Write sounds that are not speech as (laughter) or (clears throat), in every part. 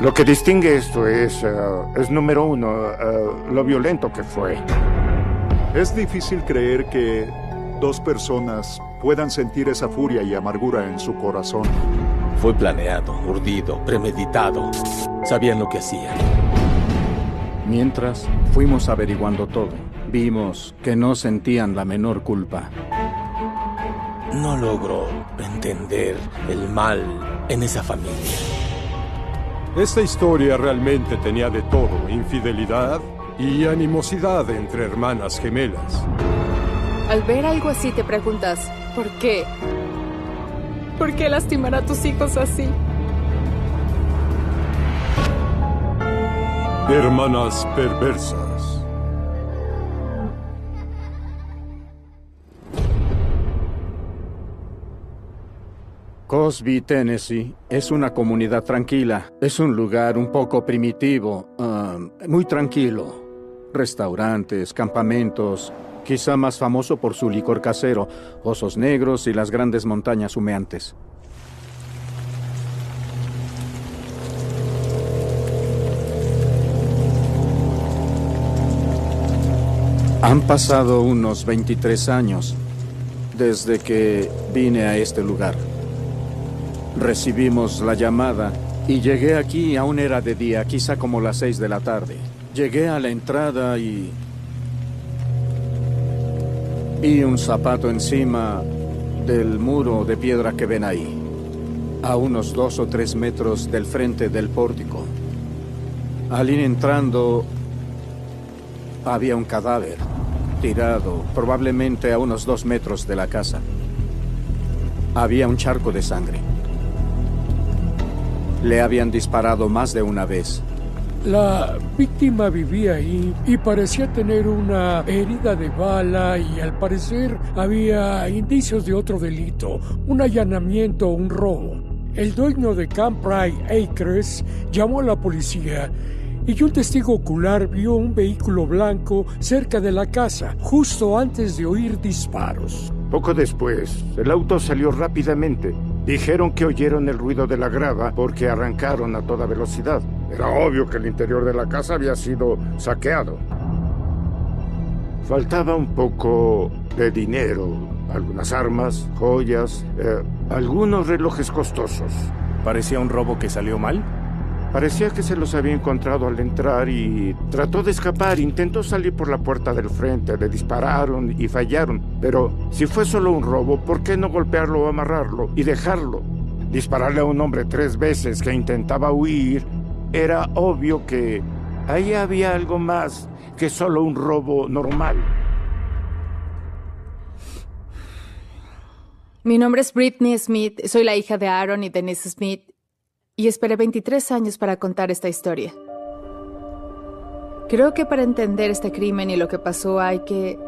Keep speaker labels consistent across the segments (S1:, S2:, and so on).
S1: Lo que distingue esto es, eh, es número uno, eh, lo violento que fue.
S2: Es difícil creer que dos personas puedan sentir esa furia y amargura en su corazón.
S3: Fue planeado, urdido, premeditado. Sabían lo que hacían.
S4: Mientras fuimos averiguando todo, vimos que no sentían la menor culpa.
S3: No logro entender el mal en esa familia.
S5: Esta historia realmente tenía de todo, infidelidad y animosidad entre hermanas gemelas.
S6: Al ver algo así te preguntas, ¿por qué? ¿Por qué lastimar a tus hijos así?
S5: Hermanas perversas.
S4: Cosby, Tennessee, es una comunidad tranquila. Es un lugar un poco primitivo, um, muy tranquilo. Restaurantes, campamentos, quizá más famoso por su licor casero, osos negros y las grandes montañas humeantes. Han pasado unos 23 años desde que vine a este lugar. Recibimos la llamada y llegué aquí, aún era de día, quizá como las seis de la tarde. Llegué a la entrada y... Vi un zapato encima del muro de piedra que ven ahí, a unos dos o tres metros del frente del pórtico. Al ir entrando, había un cadáver tirado, probablemente a unos dos metros de la casa. Había un charco de sangre. Le habían disparado más de una vez.
S7: La víctima vivía ahí y parecía tener una herida de bala y al parecer había indicios de otro delito, un allanamiento o un robo. El dueño de Camp Pride Acres llamó a la policía y un testigo ocular vio un vehículo blanco cerca de la casa, justo antes de oír disparos.
S1: Poco después, el auto salió rápidamente. Dijeron que oyeron el ruido de la grava porque arrancaron a toda velocidad. Era obvio que el interior de la casa había sido saqueado. Faltaba un poco de dinero, algunas armas, joyas, eh, algunos relojes costosos.
S8: ¿Parecía un robo que salió mal?
S1: Parecía que se los había encontrado al entrar y trató de escapar. Intentó salir por la puerta del frente. Le dispararon y fallaron. Pero si fue solo un robo, ¿por qué no golpearlo o amarrarlo y dejarlo? Dispararle a un hombre tres veces que intentaba huir. Era obvio que ahí había algo más que solo un robo normal.
S6: Mi nombre es Britney Smith. Soy la hija de Aaron y Denise Smith y esperé 23 años para contar esta historia. Creo que para entender este crimen y lo que pasó hay que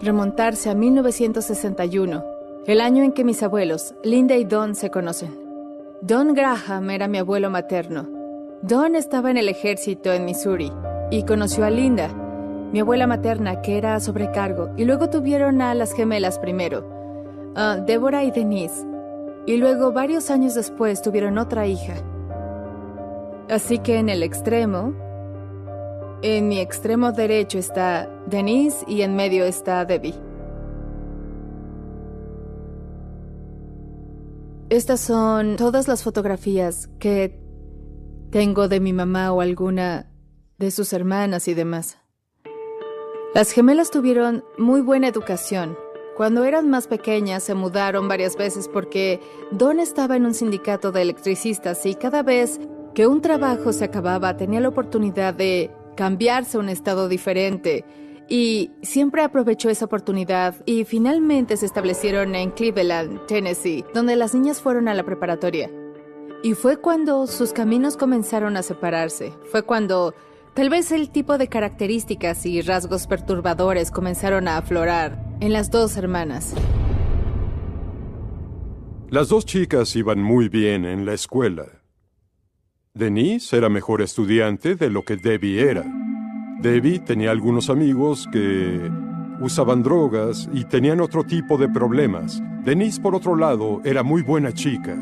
S6: remontarse a 1961, el año en que mis abuelos, Linda y Don, se conocen. Don Graham era mi abuelo materno. Don estaba en el ejército en Missouri y conoció a Linda, mi abuela materna, que era sobrecargo, y luego tuvieron a las gemelas primero, a Deborah y Denise, y luego varios años después tuvieron otra hija. Así que en el extremo, en mi extremo derecho está Denise y en medio está Debbie. Estas son todas las fotografías que tengo de mi mamá o alguna de sus hermanas y demás. Las gemelas tuvieron muy buena educación. Cuando eran más pequeñas se mudaron varias veces porque Don estaba en un sindicato de electricistas y cada vez que un trabajo se acababa tenía la oportunidad de cambiarse a un estado diferente y siempre aprovechó esa oportunidad y finalmente se establecieron en Cleveland, Tennessee, donde las niñas fueron a la preparatoria. Y fue cuando sus caminos comenzaron a separarse, fue cuando tal vez el tipo de características y rasgos perturbadores comenzaron a aflorar en las dos hermanas.
S5: Las dos chicas iban muy bien en la escuela. Denise era mejor estudiante de lo que Debbie era. Debbie tenía algunos amigos que usaban drogas y tenían otro tipo de problemas. Denise, por otro lado, era muy buena chica.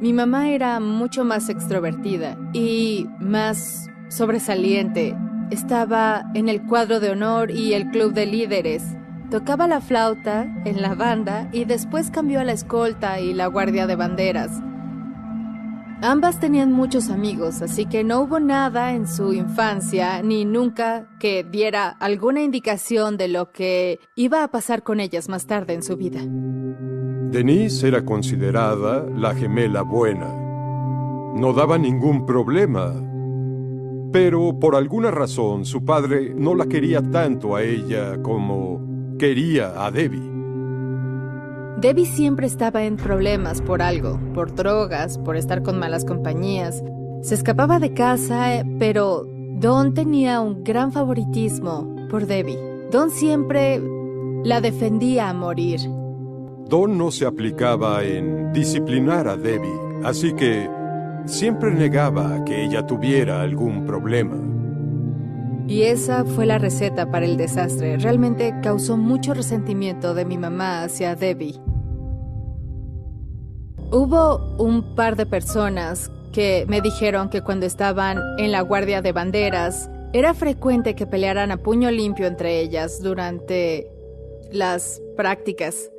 S6: Mi mamá era mucho más extrovertida y más sobresaliente. Estaba en el cuadro de honor y el club de líderes. Tocaba la flauta en la banda y después cambió a la escolta y la guardia de banderas. Ambas tenían muchos amigos, así que no hubo nada en su infancia ni nunca que diera alguna indicación de lo que iba a pasar con ellas más tarde en su vida.
S5: Denise era considerada la gemela buena. No daba ningún problema. Pero por alguna razón su padre no la quería tanto a ella como quería a Debbie.
S6: Debbie siempre estaba en problemas por algo, por drogas, por estar con malas compañías. Se escapaba de casa, eh, pero Don tenía un gran favoritismo por Debbie. Don siempre la defendía a morir.
S5: Don no se aplicaba en disciplinar a Debbie, así que siempre negaba que ella tuviera algún problema.
S6: Y esa fue la receta para el desastre. Realmente causó mucho resentimiento de mi mamá hacia Debbie. Hubo un par de personas que me dijeron que cuando estaban en la guardia de banderas, era frecuente que pelearan a puño limpio entre ellas durante las prácticas.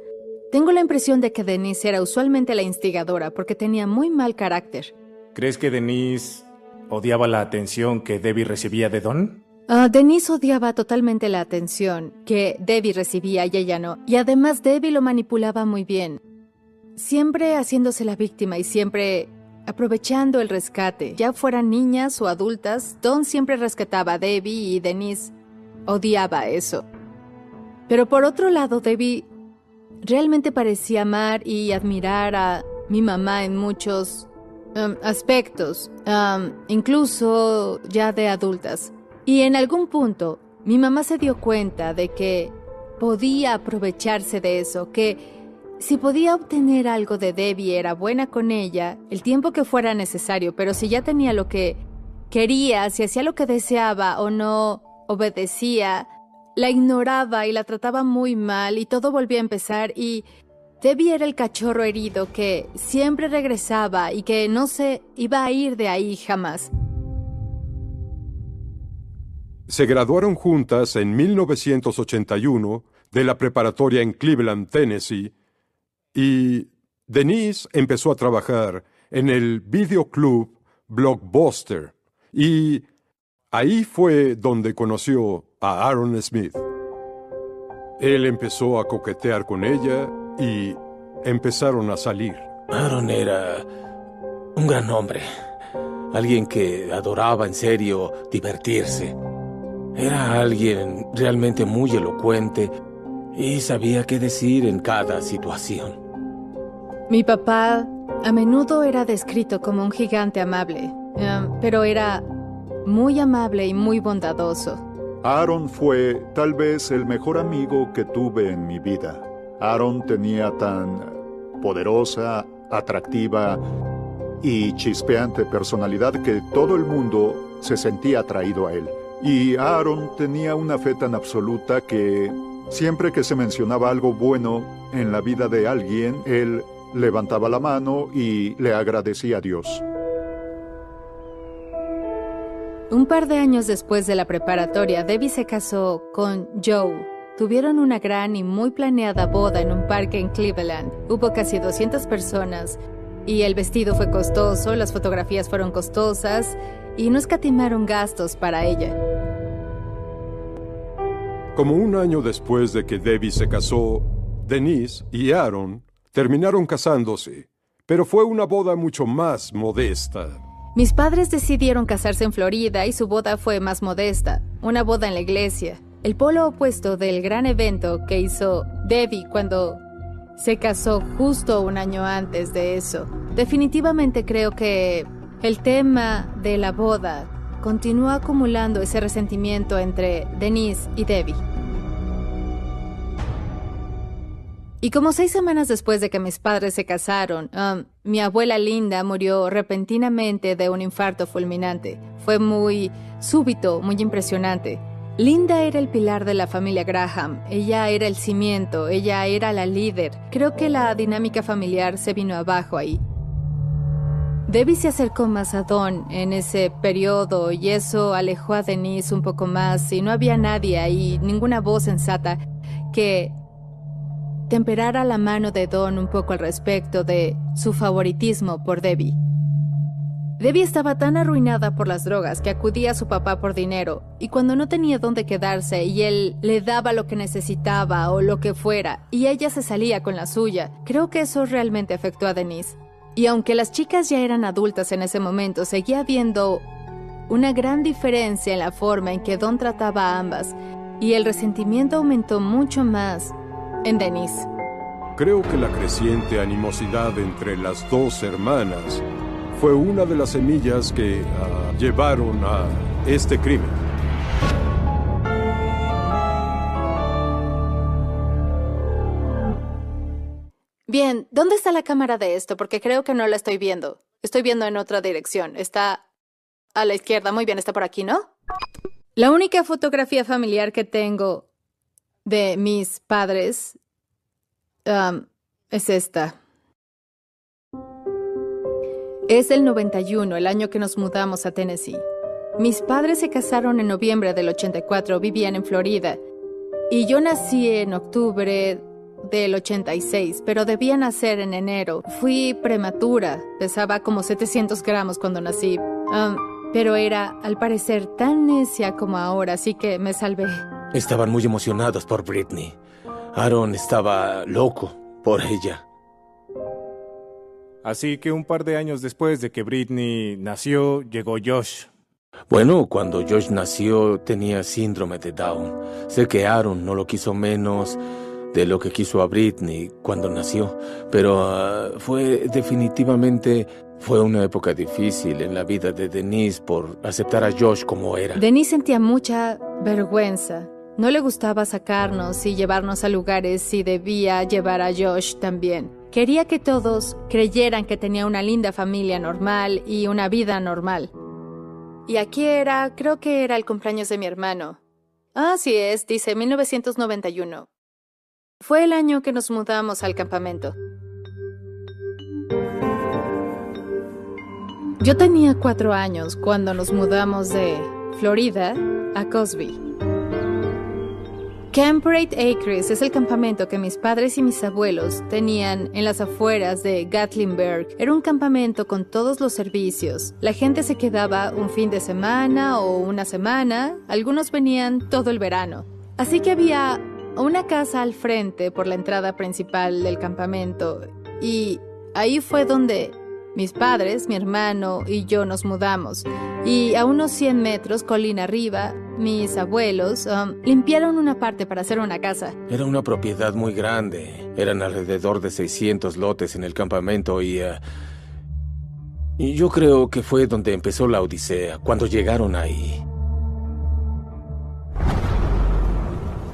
S6: Tengo la impresión de que Denise era usualmente la instigadora porque tenía muy mal carácter.
S8: ¿Crees que Denise odiaba la atención que Debbie recibía de Don?
S6: Uh, Denise odiaba totalmente la atención que Debbie recibía y ella no. Y además Debbie lo manipulaba muy bien siempre haciéndose la víctima y siempre aprovechando el rescate. Ya fueran niñas o adultas, Don siempre rescataba a Debbie y Denise odiaba eso. Pero por otro lado, Debbie realmente parecía amar y admirar a mi mamá en muchos um, aspectos, um, incluso ya de adultas. Y en algún punto, mi mamá se dio cuenta de que podía aprovecharse de eso, que si podía obtener algo de Debbie era buena con ella, el tiempo que fuera necesario, pero si ya tenía lo que quería, si hacía lo que deseaba o no obedecía, la ignoraba y la trataba muy mal y todo volvía a empezar y Debbie era el cachorro herido que siempre regresaba y que no se iba a ir de ahí jamás.
S5: Se graduaron juntas en 1981 de la preparatoria en Cleveland, Tennessee, y Denise empezó a trabajar en el videoclub Blockbuster y ahí fue donde conoció a Aaron Smith. Él empezó a coquetear con ella y empezaron a salir.
S3: Aaron era un gran hombre, alguien que adoraba en serio divertirse. Era alguien realmente muy elocuente y sabía qué decir en cada situación.
S6: Mi papá a menudo era descrito como un gigante amable, em, pero era muy amable y muy bondadoso.
S2: Aaron fue tal vez el mejor amigo que tuve en mi vida. Aaron tenía tan poderosa, atractiva y chispeante personalidad que todo el mundo se sentía atraído a él. Y Aaron tenía una fe tan absoluta que siempre que se mencionaba algo bueno en la vida de alguien, él levantaba la mano y le agradecía a Dios.
S6: Un par de años después de la preparatoria, Debbie se casó con Joe. Tuvieron una gran y muy planeada boda en un parque en Cleveland. Hubo casi 200 personas y el vestido fue costoso, las fotografías fueron costosas y no escatimaron gastos para ella.
S5: Como un año después de que Debbie se casó, Denise y Aaron terminaron casándose, pero fue una boda mucho más modesta.
S6: Mis padres decidieron casarse en Florida y su boda fue más modesta, una boda en la iglesia, el polo opuesto del gran evento que hizo Debbie cuando se casó justo un año antes de eso. Definitivamente creo que el tema de la boda continúa acumulando ese resentimiento entre Denise y Debbie. Y como seis semanas después de que mis padres se casaron, um, mi abuela Linda murió repentinamente de un infarto fulminante. Fue muy súbito, muy impresionante. Linda era el pilar de la familia Graham, ella era el cimiento, ella era la líder. Creo que la dinámica familiar se vino abajo ahí. Debbie se acercó más a Don en ese periodo y eso alejó a Denise un poco más y no había nadie ahí, ninguna voz sensata que temperara la mano de Don un poco al respecto de su favoritismo por Debbie. Debbie estaba tan arruinada por las drogas que acudía a su papá por dinero, y cuando no tenía dónde quedarse y él le daba lo que necesitaba o lo que fuera, y ella se salía con la suya, creo que eso realmente afectó a Denise. Y aunque las chicas ya eran adultas en ese momento, seguía habiendo una gran diferencia en la forma en que Don trataba a ambas, y el resentimiento aumentó mucho más en Denise.
S5: Creo que la creciente animosidad entre las dos hermanas fue una de las semillas que ah, llevaron a este crimen.
S6: Bien, ¿dónde está la cámara de esto? Porque creo que no la estoy viendo. Estoy viendo en otra dirección. Está a la izquierda. Muy bien, está por aquí, ¿no? La única fotografía familiar que tengo de mis padres um, es esta. Es el 91, el año que nos mudamos a Tennessee. Mis padres se casaron en noviembre del 84, vivían en Florida. Y yo nací en octubre del 86, pero debía nacer en enero. Fui prematura, pesaba como 700 gramos cuando nací, um, pero era, al parecer, tan necia como ahora, así que me salvé.
S3: Estaban muy emocionados por Britney. Aaron estaba loco por ella.
S8: Así que un par de años después de que Britney nació, llegó Josh.
S3: Bueno, cuando Josh nació tenía síndrome de Down. Sé que Aaron no lo quiso menos de lo que quiso a Britney cuando nació, pero ah, fue definitivamente fue una época difícil en la vida de Denise por aceptar a Josh como era.
S6: Denise sentía mucha vergüenza no le gustaba sacarnos y llevarnos a lugares y debía llevar a Josh también. Quería que todos creyeran que tenía una linda familia normal y una vida normal. Y aquí era, creo que era el cumpleaños de mi hermano. Así es, dice 1991. Fue el año que nos mudamos al campamento. Yo tenía cuatro años cuando nos mudamos de Florida a Cosby. Camp Acres es el campamento que mis padres y mis abuelos tenían en las afueras de Gatlinburg. Era un campamento con todos los servicios. La gente se quedaba un fin de semana o una semana, algunos venían todo el verano. Así que había una casa al frente por la entrada principal del campamento y ahí fue donde mis padres, mi hermano y yo nos mudamos. Y a unos 100 metros, colina arriba, mis abuelos um, limpiaron una parte para hacer una casa.
S3: Era una propiedad muy grande. Eran alrededor de 600 lotes en el campamento y... Uh, Y yo creo que fue donde empezó la odisea, cuando llegaron ahí.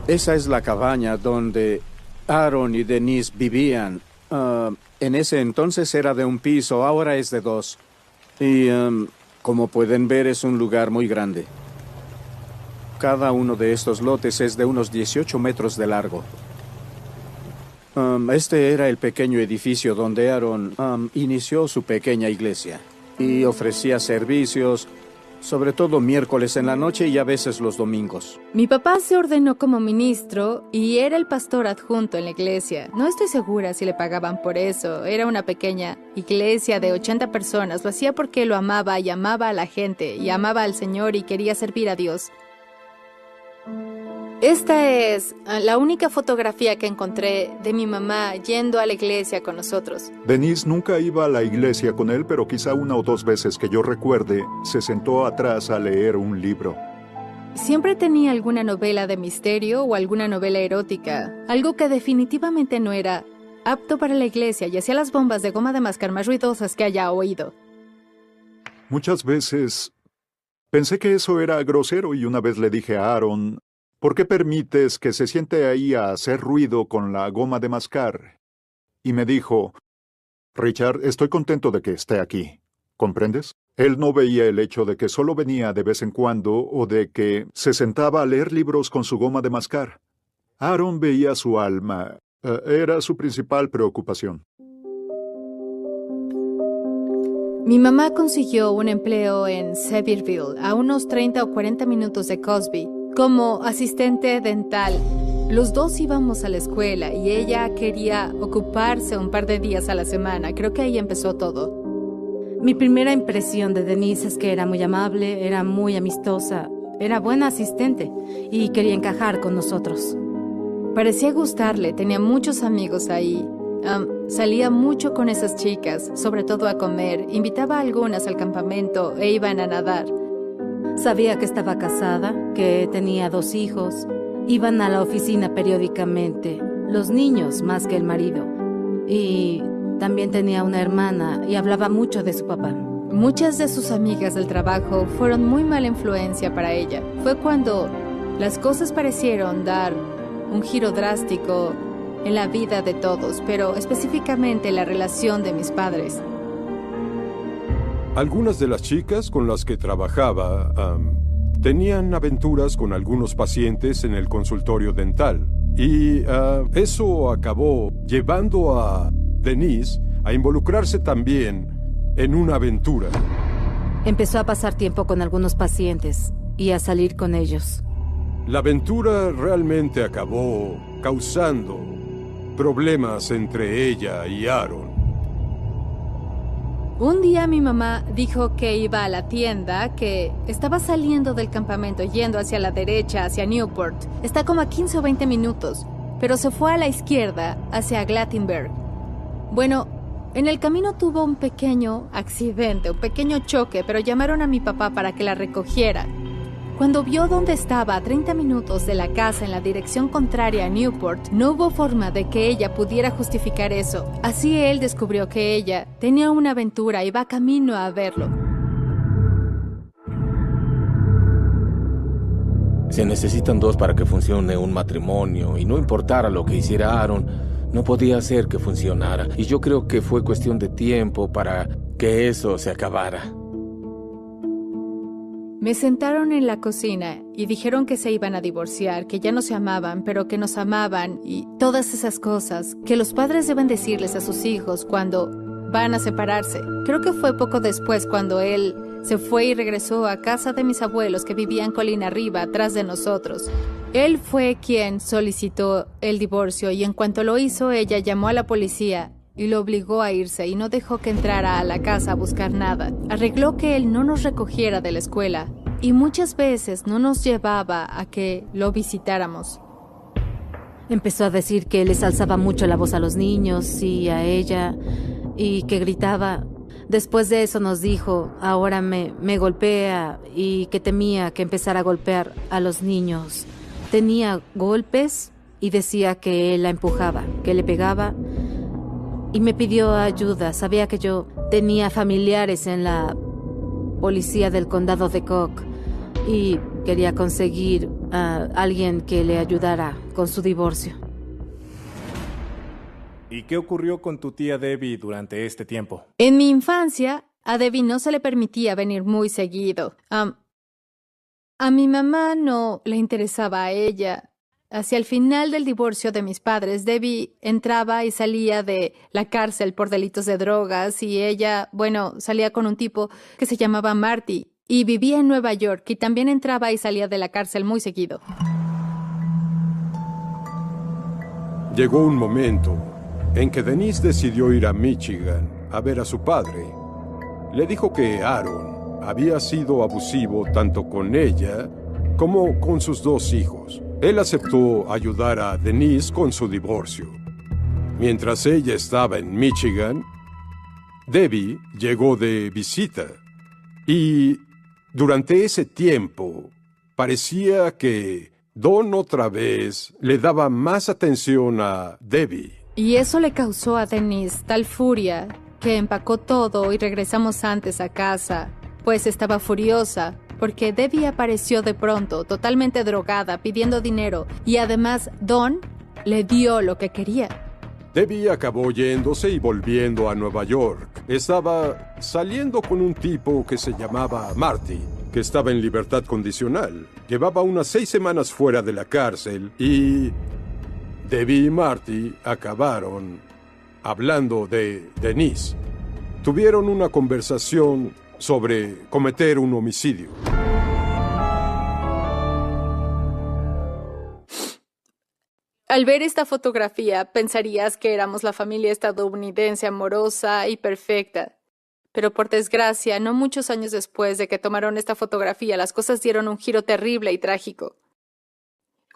S4: Esa es la cabaña donde Aaron y Denise vivían. Ah, en ese entonces era de un piso, ahora es de dos. Y um, como pueden ver es un lugar muy grande. Cada uno de estos lotes es de unos 18 metros de largo. Um, este era el pequeño edificio donde Aaron um, inició su pequeña iglesia y ofrecía servicios, sobre todo miércoles en la noche y a veces los domingos.
S6: Mi papá se ordenó como ministro y era el pastor adjunto en la iglesia. No estoy segura si le pagaban por eso. Era una pequeña iglesia de 80 personas. Lo hacía porque lo amaba y amaba a la gente y amaba al Señor y quería servir a Dios. Esta es ah, la única fotografía que encontré de mi mamá yendo a la iglesia con nosotros.
S2: Denise nunca iba a la iglesia con él, pero quizá una o dos veces que yo recuerde, se sentó atrás a leer un libro.
S6: Siempre tenía alguna novela de misterio o alguna novela erótica, algo que definitivamente no era apto para la iglesia y hacía las bombas de goma de mascar más ruidosas que haya oído.
S2: Muchas veces pensé que eso era grosero y una vez le dije a Aaron, ¿Por qué permites que se siente ahí a hacer ruido con la goma de mascar? Y me dijo, Richard, estoy contento de que esté aquí. ¿Comprendes? Él no veía el hecho de que solo venía de vez en cuando o de que se sentaba a leer libros con su goma de mascar. Aaron veía su alma. Eh, era su principal preocupación.
S6: Mi mamá consiguió un empleo en Sevierville, a unos 30 o 40 minutos de Cosby, como asistente dental. Los dos íbamos a la escuela y ella quería ocuparse un par de días a la semana. Creo que ahí empezó todo.
S9: Mi primera impresión de Denise es que era muy amable, era muy amistosa, era buena asistente y quería encajar con nosotros.
S6: Parecía gustarle, tenía muchos amigos ahí. salía mucho con esas chicas, sobre todo a comer, invitaba a algunas al campamento e iban a nadar.
S9: Sabía que estaba casada, que tenía dos hijos. Iban a la oficina periódicamente, los niños más que el marido. Y también tenía una hermana y hablaba mucho de su papá.
S6: Muchas de sus amigas del trabajo fueron muy mala influencia para ella. Fue cuando las cosas parecieron dar un giro drástico en la vida de todos, pero específicamente la relación de mis padres.
S5: Algunas de las chicas con las que trabajaba tenían aventuras con algunos pacientes en el consultorio dental. Y ah, eso acabó llevando a Denise a involucrarse también en una aventura.
S9: Empezó a pasar tiempo con algunos pacientes y a salir con ellos.
S5: La aventura realmente acabó causando problemas entre ella y Aaron.
S6: Un día mi mamá dijo que iba a la tienda, que estaba saliendo del campamento yendo hacia la derecha, hacia Newport. Está como a 15 o 20 minutos, pero se fue a la izquierda, hacia Glattenberg. Bueno, en el camino tuvo un pequeño accidente, un pequeño choque, pero llamaron a mi papá para que la recogiera. Cuando vio dónde estaba a 30 minutos de la casa en la dirección contraria a Newport, no hubo forma de que ella pudiera justificar eso. Así él descubrió que ella tenía una aventura y va camino a verlo.
S3: Se necesitan dos para que funcione un matrimonio y no importara lo que hiciera Aaron, no podía hacer que funcionara. Y yo creo que fue cuestión de tiempo para que eso se acabara.
S6: Me sentaron en la cocina y dijeron que se iban a divorciar, que ya no se amaban, pero que nos amaban y todas esas cosas que los padres deben decirles a sus hijos cuando van a separarse. Creo que fue poco después cuando él se fue y regresó a casa de mis abuelos que vivían colina arriba, atrás de nosotros. Él fue quien solicitó el divorcio y en cuanto lo hizo ella llamó a la policía y lo obligó a irse y no dejó que entrara a la casa a buscar nada. Arregló que él no nos recogiera de la escuela y muchas veces no nos llevaba a que lo visitáramos.
S9: Empezó a decir que les alzaba mucho la voz a los niños y a ella y que gritaba. Después de eso nos dijo, ahora me, me golpea y que temía que empezara a golpear a los niños. Tenía golpes y decía que él la empujaba, que le pegaba y me pidió ayuda. Sabía que yo tenía familiares en la policía del condado de Cook y quería conseguir a alguien que le ayudara con su divorcio.
S8: ¿Y qué ocurrió con tu tía Debbie durante este tiempo?
S6: En mi infancia, a Debbie no se le permitía venir muy seguido. a mi mamá no le interesaba a ella. Hacia el final del divorcio de mis padres, Debbie entraba y salía de la cárcel por delitos de drogas y ella, bueno, salía con un tipo que se llamaba Marty y vivía en Nueva York y también entraba y salía de la cárcel muy seguido.
S5: Llegó un momento en que Denise decidió ir a Michigan a ver a su padre. Le dijo que Aaron había sido abusivo tanto con ella como con sus dos hijos. Él aceptó ayudar a Denise con su divorcio. Mientras ella estaba en Michigan, Debbie llegó de visita y durante ese tiempo, parecía que Don otra vez le daba más atención a Debbie.
S6: Y eso le causó a Denise tal furia que empacó todo y regresamos antes a casa, pues estaba furiosa porque Debbie apareció de pronto, totalmente drogada, pidiendo dinero, y además Don le dio lo que quería.
S5: Debbie acabó yéndose y volviendo a Nueva York. Estaba saliendo con un tipo que se llamaba Marty, que estaba en libertad condicional. Llevaba unas seis semanas fuera de la cárcel y Debbie y Marty acabaron hablando de Denise. Tuvieron una conversación sobre cometer un homicidio.
S6: Al ver esta fotografía, pensarías que éramos la familia estadounidense amorosa y perfecta. Pero por desgracia, no muchos años después de que tomaron esta fotografía, las cosas dieron un giro terrible y trágico.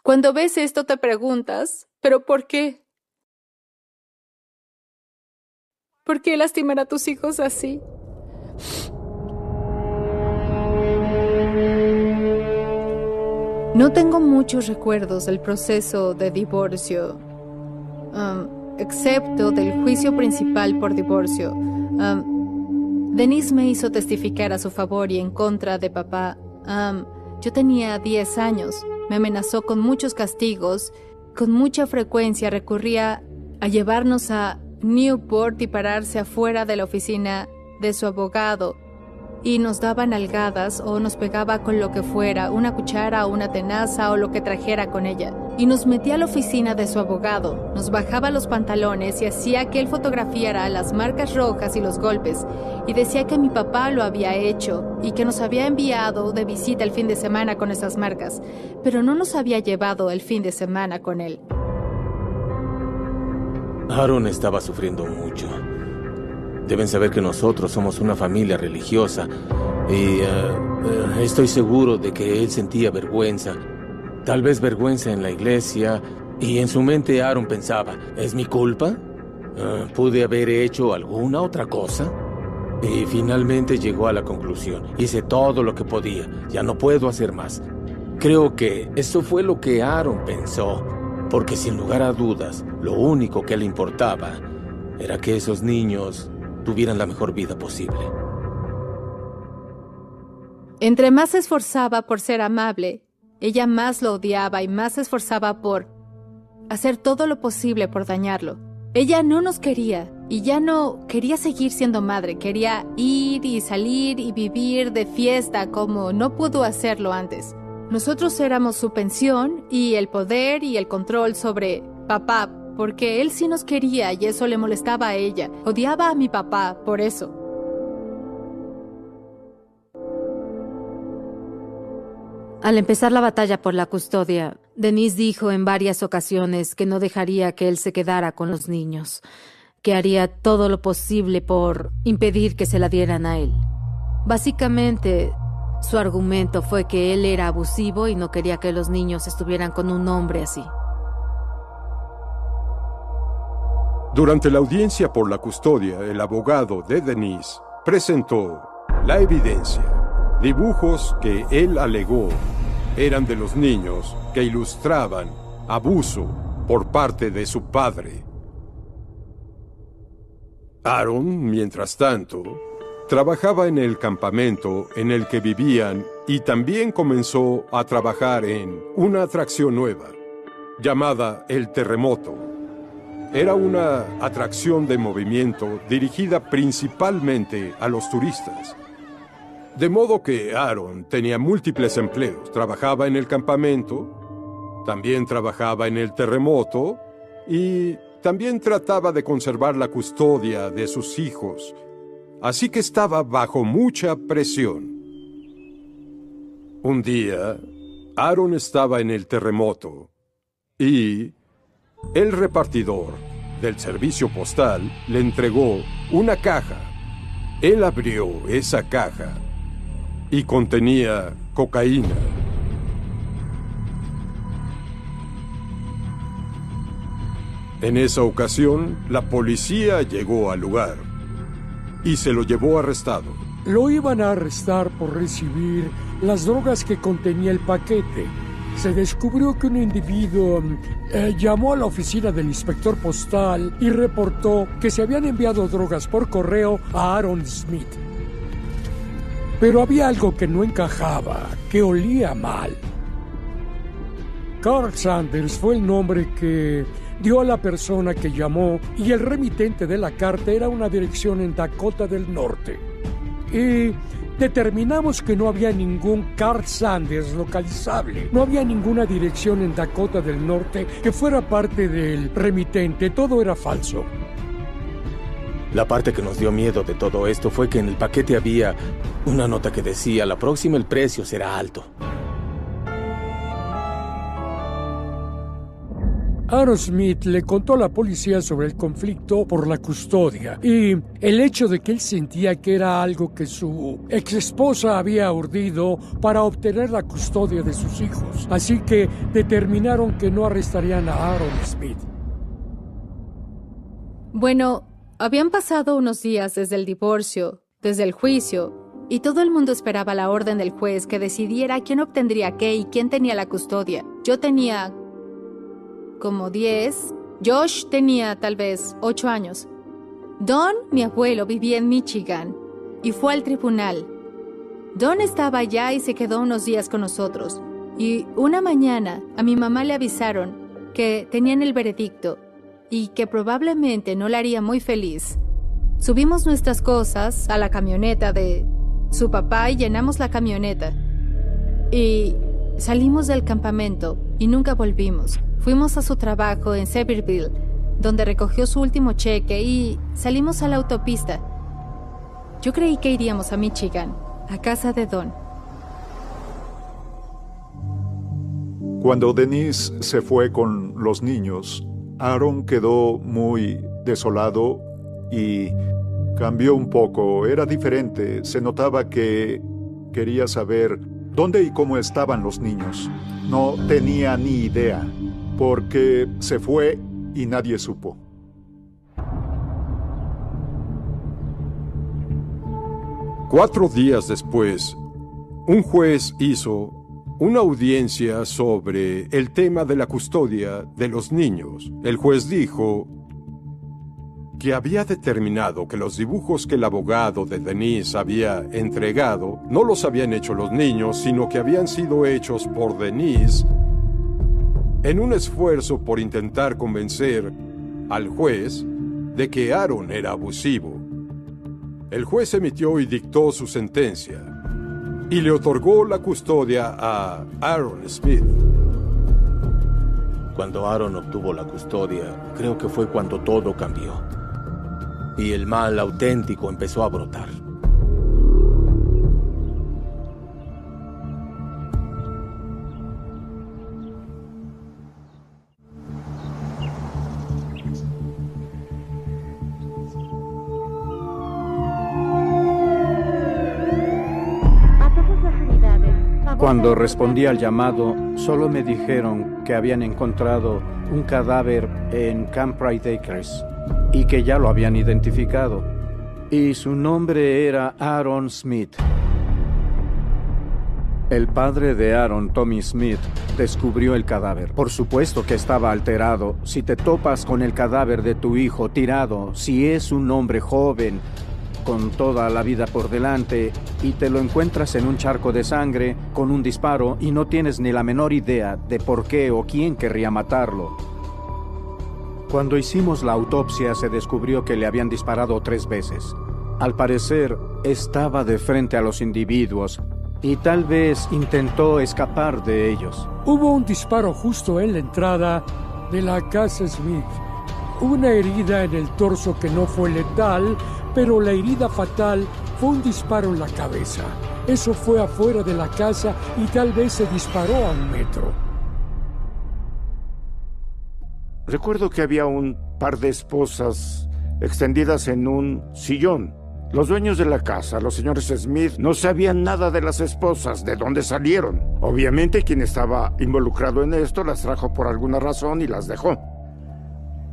S6: Cuando ves esto te preguntas, ¿pero por qué? ¿Por qué lastimar a tus hijos así? No tengo muchos recuerdos del proceso de divorcio, um, excepto del juicio principal por divorcio. Um, Denise me hizo testificar a su favor y en contra de papá. Um, yo tenía 10 años. Me amenazó con muchos castigos. Con mucha frecuencia recurría a llevarnos a Newport y pararse afuera de la oficina de su abogado y nos daba nalgadas o nos pegaba con lo que fuera, una cuchara o una tenaza o lo que trajera con ella. Y nos metía a la oficina de su abogado, nos bajaba los pantalones y hacía que él fotografiara las marcas rojas y los golpes, y decía que mi papá lo había hecho y que nos había enviado de visita el fin de semana con esas marcas, pero no nos había llevado el fin de semana con él.
S3: Aaron estaba sufriendo mucho. Deben saber que nosotros somos una familia religiosa y eh, eh, estoy seguro de que él sentía vergüenza. Tal vez vergüenza en la iglesia y en su mente Aaron pensaba, ¿es mi culpa? Eh, ¿Pude haber hecho alguna otra cosa? Y finalmente llegó a la conclusión, hice todo lo que podía, ya no puedo hacer más. Creo que eso fue lo que Aaron pensó, porque sin lugar a dudas, lo único que le importaba era que esos niños tuvieran la mejor vida posible.
S6: Entre más se esforzaba por ser amable, ella más lo odiaba y más se esforzaba por hacer todo lo posible por dañarlo. Ella no nos quería y ya no quería seguir siendo madre, quería ir y salir y vivir de fiesta como no pudo hacerlo antes. Nosotros éramos su pensión y el poder y el control sobre papá porque él sí nos quería y eso le molestaba a ella. Odiaba a mi papá por eso.
S9: Al empezar la batalla por la custodia, Denise dijo en varias ocasiones que no dejaría que él se quedara con los niños, que haría todo lo posible por impedir que se la dieran a él. Básicamente, su argumento fue que él era abusivo y no quería que los niños estuvieran con un hombre así.
S5: Durante la audiencia por la custodia, el abogado de Denise presentó la evidencia, dibujos que él alegó eran de los niños que ilustraban abuso por parte de su padre. Aaron, mientras tanto, trabajaba en el campamento en el que vivían y también comenzó a trabajar en una atracción nueva, llamada El Terremoto. Era una atracción de movimiento dirigida principalmente a los turistas. De modo que Aaron tenía múltiples empleos. Trabajaba en el campamento, también trabajaba en el terremoto y también trataba de conservar la custodia de sus hijos, así que estaba bajo mucha presión. Un día, Aaron estaba en el terremoto y el repartidor del servicio postal le entregó una caja. Él abrió esa caja y contenía cocaína. En esa ocasión, la policía llegó al lugar y se lo llevó arrestado.
S7: Lo iban a arrestar por recibir las drogas que contenía el paquete. Se descubrió que un individuo eh, llamó a la oficina del inspector postal y reportó que se habían enviado drogas por correo a Aaron Smith. Pero había algo que no encajaba, que olía mal. Carl Sanders fue el nombre que dio a la persona que llamó y el remitente de la carta era una dirección en Dakota del Norte. Y determinamos que no había ningún Carl Sanders localizable. No había ninguna dirección en Dakota del Norte que fuera parte del remitente. Todo era falso.
S3: La parte que nos dio miedo de todo esto fue que en el paquete había una nota que decía, la próxima el precio será alto.
S7: Aaron Smith le contó a la policía sobre el conflicto por la custodia y el hecho de que él sentía que era algo que su ex esposa había urdido para obtener la custodia de sus hijos. Así que determinaron que no arrestarían a Aaron Smith.
S6: Bueno, habían pasado unos días desde el divorcio, desde el juicio, y todo el mundo esperaba la orden del juez que decidiera quién obtendría qué y quién tenía la custodia. Yo tenía como 10. Josh tenía tal vez 8 años. Don, mi abuelo, vivía en Michigan y fue al tribunal. Don estaba allá y se quedó unos días con nosotros. Y una mañana a mi mamá le avisaron que tenían el veredicto y que probablemente no la haría muy feliz. Subimos nuestras cosas a la camioneta de su papá y llenamos la camioneta. Y salimos del campamento y nunca volvimos. Fuimos a su trabajo en Sevierville, donde recogió su último cheque y salimos a la autopista. Yo creí que iríamos a Michigan, a casa de Don.
S2: Cuando Denise se fue con los niños, Aaron quedó muy desolado y cambió un poco. Era diferente. Se notaba que quería saber dónde y cómo estaban los niños. No tenía ni idea porque se fue y nadie supo.
S5: Cuatro días después, un juez hizo una audiencia sobre el tema de la custodia de los niños. El juez dijo que había determinado que los dibujos que el abogado de Denise había entregado no los habían hecho los niños, sino que habían sido hechos por Denise en un esfuerzo por intentar convencer al juez de que Aaron era abusivo. El juez emitió y dictó su sentencia y le otorgó la custodia a Aaron Smith.
S3: Cuando Aaron obtuvo la custodia, creo que fue cuando todo cambió. Y el mal auténtico empezó a brotar.
S4: Respondí al llamado, solo me dijeron que habían encontrado un cadáver en Camp Pride Acres y que ya lo habían identificado. Y su nombre era Aaron Smith. El padre de Aaron, Tommy Smith, descubrió el cadáver. Por supuesto que estaba alterado. Si te topas con el cadáver de tu hijo tirado, si es un hombre joven, con toda la vida por delante, y te lo encuentras en un charco de sangre, con un disparo, y no tienes ni la menor idea de por qué o quién querría matarlo. Cuando hicimos la autopsia se descubrió que le habían disparado tres veces. Al parecer, estaba de frente a los individuos, y tal vez intentó escapar de ellos.
S7: Hubo un disparo justo en la entrada de la casa Smith. Una herida en el torso que no fue letal, pero la herida fatal fue un disparo en la cabeza. Eso fue afuera de la casa y tal vez se disparó a un metro.
S1: Recuerdo que había un par de esposas extendidas en un sillón los dueños de la casa, los señores Smith, no sabían nada de las esposas, de dónde salieron. Obviamente quien estaba involucrado en esto las trajo por alguna razón y las dejó.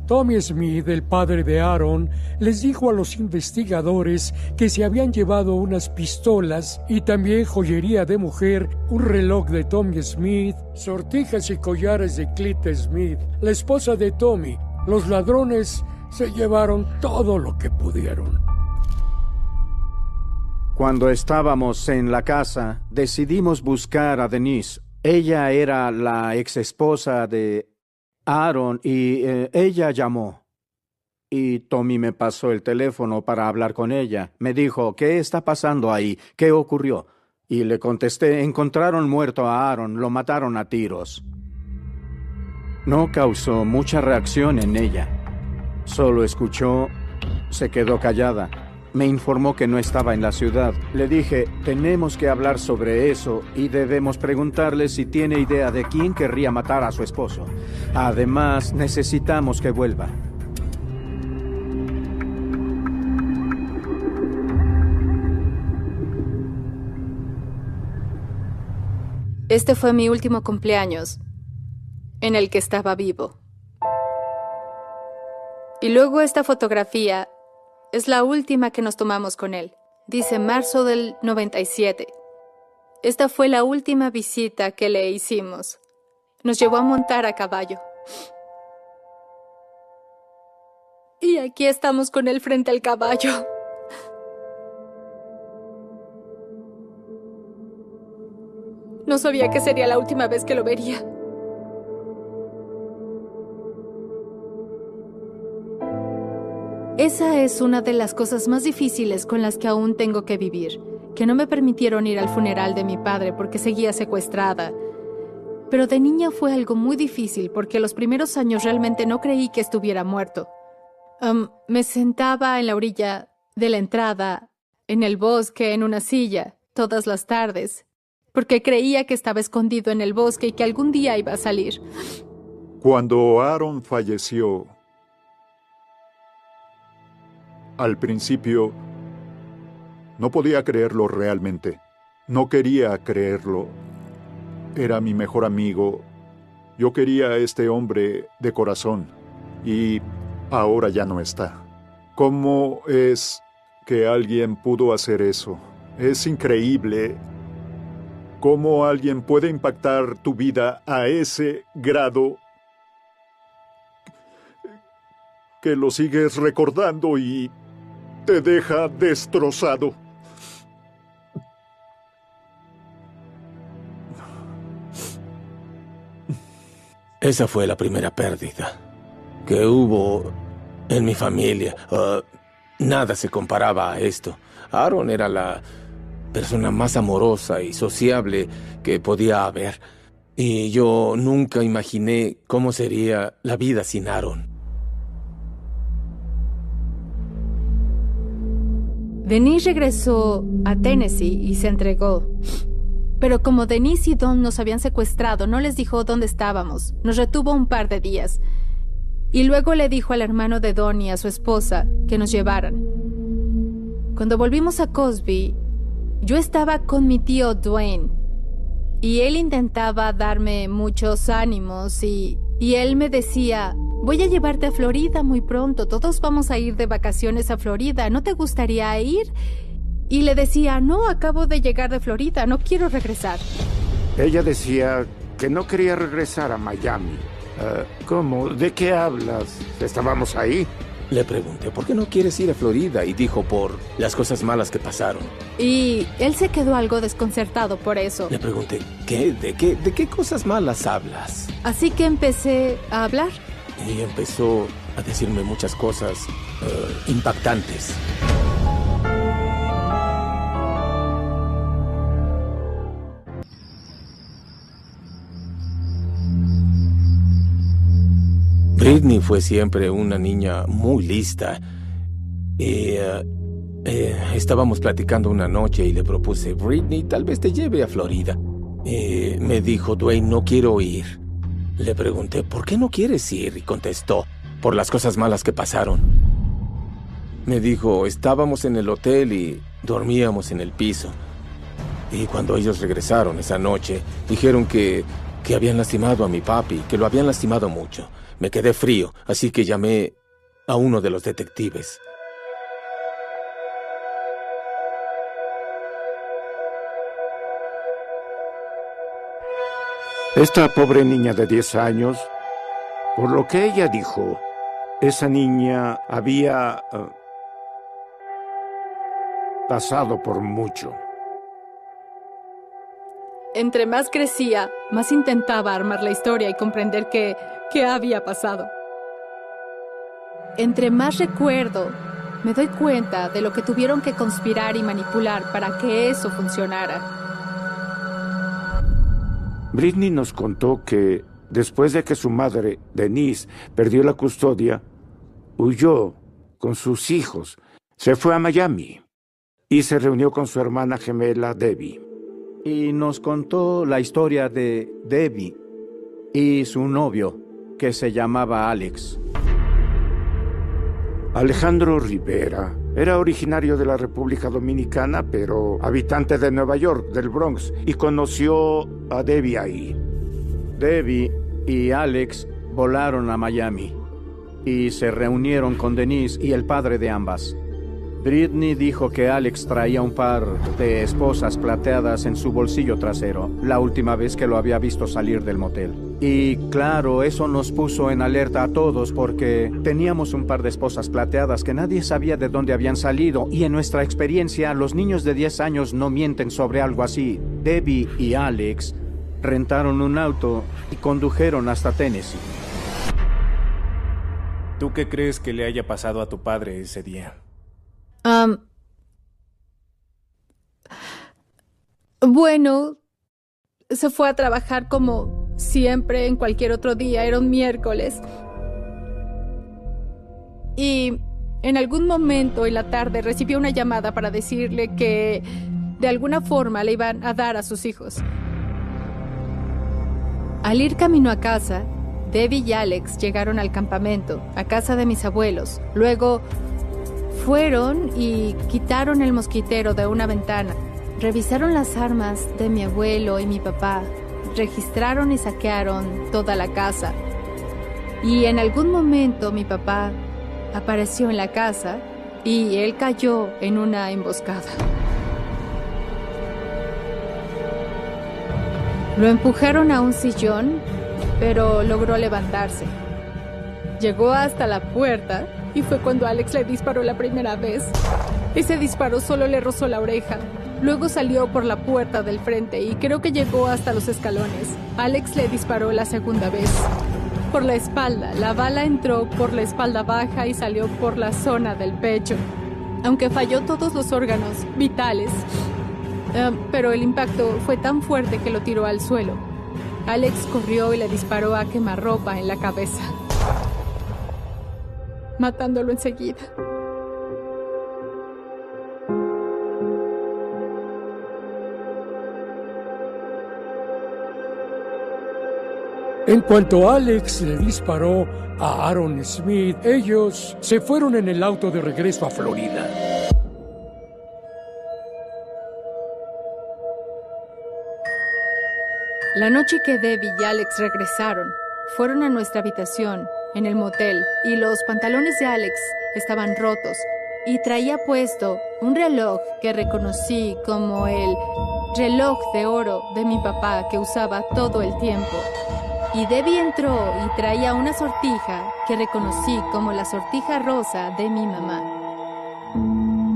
S7: Tommy Smith, el padre de Aaron, les dijo a los investigadores que se habían llevado unas pistolas y también joyería de mujer, un reloj de Tommy Smith, sortijas y collares de Clyde Smith, la esposa de Tommy. Los ladrones se llevaron todo lo que pudieron.
S4: Cuando estábamos en la casa, decidimos buscar a Denise. Ella era la ex esposa de Aaron y eh, ella llamó. Y Tommy me pasó el teléfono para hablar con ella. Me dijo, ¿qué está pasando ahí? ¿Qué ocurrió? Y le contesté, encontraron muerto a Aaron, lo mataron a tiros. No causó mucha reacción en ella. Solo escuchó, se quedó callada me informó que no estaba en la ciudad. Le dije, tenemos que hablar sobre eso y debemos preguntarle si tiene idea de quién querría matar a su esposo. Además, necesitamos que vuelva.
S6: Este fue mi último cumpleaños en el que estaba vivo. Y luego esta fotografía es la última que nos tomamos con él. Dice marzo del 97. Esta fue la última visita que le hicimos. Nos llevó a montar a caballo. Y aquí estamos con él frente al caballo. No sabía que sería la última vez que lo vería. Esa es una de las cosas más difíciles con las que aún tengo que vivir, que no me permitieron ir al funeral de mi padre porque seguía secuestrada. Pero de niña fue algo muy difícil porque los primeros años realmente no creí que estuviera muerto. me sentaba en la orilla de la entrada, en el bosque, en una silla, todas las tardes, porque creía que estaba escondido en el bosque y que algún día iba a salir.
S2: Cuando Aaron falleció, al principio, no podía creerlo realmente. No quería creerlo. Era mi mejor amigo. Yo quería a este hombre de corazón. Y ahora ya no está. ¿Cómo es que alguien pudo hacer eso? Es increíble cómo alguien puede impactar tu vida a ese grado que lo sigues recordando y te deja destrozado.
S3: Esa fue la primera pérdida que hubo en mi familia. Ah, nada se comparaba a esto. Aaron era la persona más amorosa y sociable que podía haber. Y yo nunca imaginé cómo sería la vida sin Aaron.
S6: Denise regresó a Tennessee y se entregó. Pero como Denise y Don nos habían secuestrado, no les dijo dónde estábamos. Nos retuvo un par de días. Y luego le dijo al hermano de Don y a su esposa que nos llevaran. Cuando volvimos a Cosby, yo estaba con mi tío Dwayne. Y él intentaba darme muchos ánimos y, y él me decía, Voy a llevarte a Florida muy pronto. Todos vamos a ir de vacaciones a Florida. ¿No te gustaría ir? y le decía, no, acabo de llegar de Florida, no quiero regresar.
S1: Ella decía que no quería regresar a Miami. Ah, ¿Cómo? ¿De qué hablas? ¿Estábamos ahí?
S3: Le pregunté, ¿por qué no quieres ir a Florida? Y dijo, por las cosas malas que pasaron.
S6: Y él se quedó algo desconcertado por eso.
S3: Le pregunté, ¿qué? ¿De qué, de qué cosas malas hablas?
S6: Así que empecé a hablar.
S3: Y empezó a decirme muchas cosas eh, impactantes. Britney fue siempre una niña muy lista. Y eh, eh, estábamos platicando una noche y le propuse, Britney, tal vez te lleve a Florida. Me dijo, Dwayne, no quiero ir. Le pregunté, ¿por qué no quieres ir? Y contestó, por las cosas malas que pasaron. Me dijo, estábamos en el hotel y dormíamos en el piso. Y cuando ellos regresaron esa noche, dijeron que, que habían lastimado a mi papi, que lo habían lastimado mucho. Me quedé frío, así que llamé a uno de los detectives.
S1: Esta pobre niña de 10 años, por lo que ella dijo, esa niña había uh, pasado por mucho.
S6: Entre más crecía, más intentaba armar la historia y comprender qué, qué había pasado. Entre más recuerdo, me doy cuenta de lo que tuvieron que conspirar y manipular para que eso funcionara.
S1: Britney nos contó que después de que su madre, Denise, perdió la custodia, huyó con sus hijos, se fue a Miami y se reunió con su hermana gemela Debbie.
S4: Y nos contó la historia de Debbie y su novio, que se llamaba Alex.
S1: Alejandro Rivera era originario de la República Dominicana, pero habitante de Nueva York, del Bronx, y conoció a Debbie ahí.
S4: Debbie y Alex volaron a Miami y se reunieron con Denise y el padre de ambas. Britney dijo que Alex traía un par de esposas plateadas en su bolsillo trasero, la última vez que lo había visto salir del motel. Y claro, eso nos puso en alerta a todos porque teníamos un par de esposas plateadas que nadie sabía de dónde habían salido y en nuestra experiencia los niños de 10 años no mienten sobre algo así. Debbie y Alex rentaron un auto y condujeron hasta Tennessee.
S8: ¿Tú qué crees que le haya pasado a tu padre ese día?
S6: bueno, se fue a trabajar como siempre en cualquier otro día, era un miércoles. Y en algún momento en la tarde recibió una llamada para decirle que de alguna forma le iban a dar a sus hijos. Al ir camino a casa, Debbie y Alex llegaron al campamento, a casa de mis abuelos. Luego fueron y quitaron el mosquitero de una ventana. Revisaron las armas de mi abuelo y mi papá. Registraron y saquearon toda la casa. Y en algún momento mi papá apareció en la casa y él cayó en una emboscada. Lo empujaron a un sillón, pero logró levantarse. Llegó hasta la puerta y fue cuando Alex le disparó la primera vez. Ese disparo solo le rozó la oreja. Luego salió por la puerta del frente y creo que llegó hasta los escalones. Alex le disparó la segunda vez. Por la espalda. La bala entró por la espalda baja y salió por la zona del pecho. Aunque falló todos los órganos vitales. Eh, pero el impacto fue tan fuerte que lo tiró al suelo. Alex corrió y le disparó a quemarropa en la cabeza matándolo enseguida.
S7: En cuanto Alex le disparó a Aaron Smith, ellos se fueron en el auto de regreso a Florida.
S6: La noche que Debbie y Alex regresaron, fueron a nuestra habitación en el motel y los pantalones de Alex estaban rotos y traía puesto un reloj que reconocí como el reloj de oro de mi papá que usaba todo el tiempo. Y Debbie entró y traía una sortija que reconocí como la sortija rosa de mi mamá.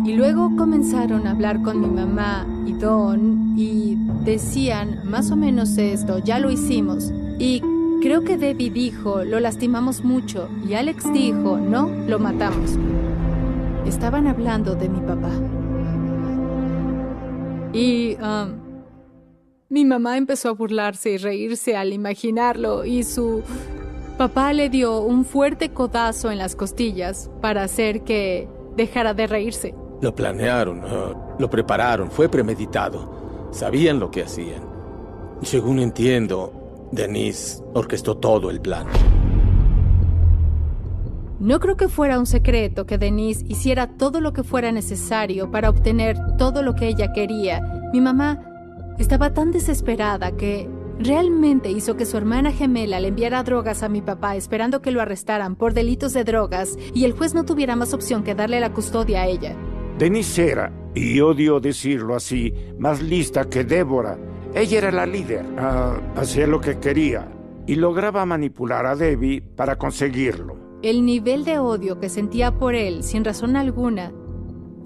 S6: Y luego comenzaron a hablar con mi mamá y Don y decían más o menos esto, ya lo hicimos. Y creo que Debbie dijo, lo lastimamos mucho. Y Alex dijo, no, lo matamos. Estaban hablando de mi papá. Y um, mi mamá empezó a burlarse y reírse al imaginarlo y su papá le dio un fuerte codazo en las costillas para hacer que dejara de reírse.
S3: Lo planearon, uh, lo prepararon, fue premeditado. Sabían lo que hacían. Según entiendo, Denise orquestó todo el plan.
S6: No creo que fuera un secreto que Denise hiciera todo lo que fuera necesario para obtener todo lo que ella quería. Mi mamá estaba tan desesperada que realmente hizo que su hermana gemela le enviara drogas a mi papá esperando que lo arrestaran por delitos de drogas y el juez no tuviera más opción que darle la custodia a ella.
S1: Denise era, y odio decirlo así, más lista que Débora. Ella era la líder, ah, hacía lo que quería y lograba manipular a Debbie para conseguirlo.
S6: El nivel de odio que sentía por él sin razón alguna,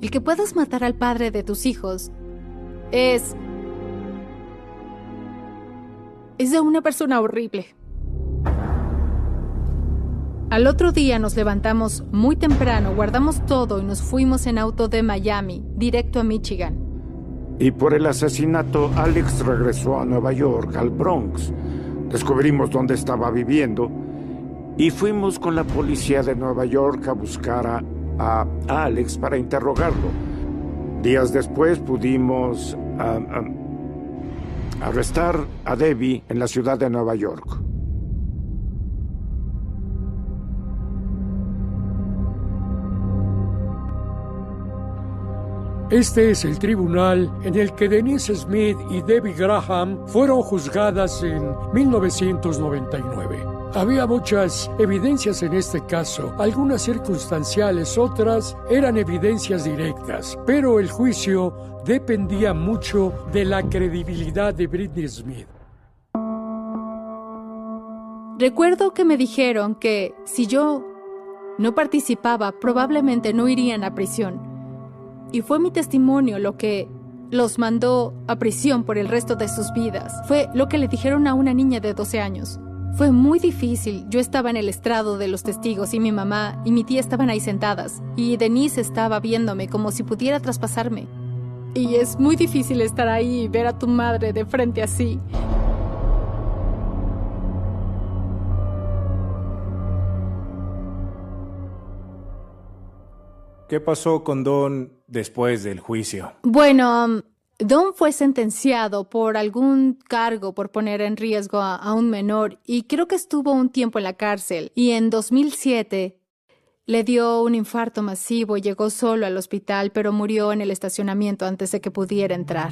S6: el que puedas matar al padre de tus hijos, es... es de una persona horrible. Al otro día nos levantamos muy temprano, guardamos todo y nos fuimos en auto de Miami, directo a Michigan.
S1: Y por el asesinato, Alex regresó a Nueva York, al Bronx. Descubrimos dónde estaba viviendo y fuimos con la policía de Nueva York a buscar a, Alex para interrogarlo. Días después pudimos arrestar a Debbie en la ciudad de Nueva York.
S7: Este es el tribunal en el que Denise Smith y Debbie Graham fueron juzgadas en 1999. Había muchas evidencias en este caso, algunas circunstanciales, otras eran evidencias directas, pero el juicio dependía mucho de la credibilidad de Britney Smith.
S6: Recuerdo que me dijeron que si yo no participaba, probablemente no irían a prisión. Y fue mi testimonio lo que los mandó a prisión por el resto de sus vidas. Fue lo que le dijeron a una niña de 12 años. Fue muy difícil. Yo estaba en el estrado de los testigos y mi mamá y mi tía estaban ahí sentadas y Denise estaba viéndome como si pudiera traspasarme. Y es muy difícil estar ahí y ver a tu madre de frente así.
S8: ¿Qué pasó con Don después del juicio?
S6: Bueno, Don fue sentenciado por algún cargo por poner en riesgo a, un menor y creo que estuvo un tiempo en la cárcel. Y en 2007 le dio un infarto masivo y llegó solo al hospital, pero murió en el estacionamiento antes de que pudiera entrar.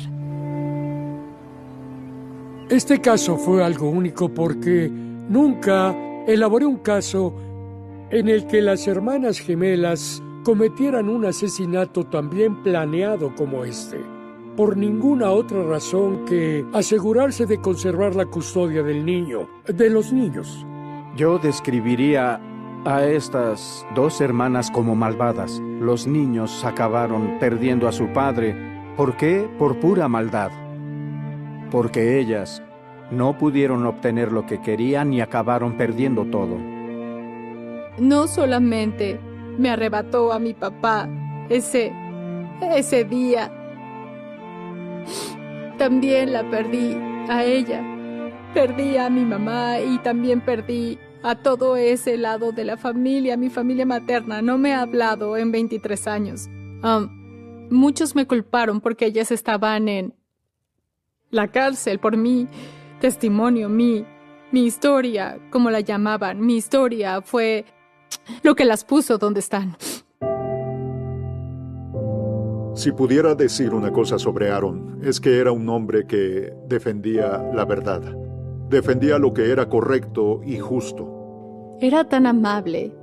S7: Este caso fue algo único porque nunca elaboré un caso en el que las hermanas gemelas cometieran un asesinato tan bien planeado como este por ninguna otra razón que asegurarse de conservar la custodia del niño, de los niños.
S4: Yo describiría a estas dos hermanas como malvadas. Los niños acabaron perdiendo a su padre. ¿Por qué? Por pura maldad. Porque ellas no pudieron obtener lo que querían y acabaron perdiendo todo.
S6: No solamente me arrebató a mi papá ese ese día también la perdí a ella. Perdí a mi mamá y también perdí a todo ese lado de la familia. Mi familia materna no me ha hablado en 23 años. Muchos me culparon porque ellas estaban en la cárcel por mi testimonio, mi, mi historia, como la llamaban. Mi historia fue lo que las puso donde están.
S2: Si pudiera decir una cosa sobre Aaron, es que era un hombre que defendía la verdad, defendía lo que era correcto y justo.
S6: Era tan amable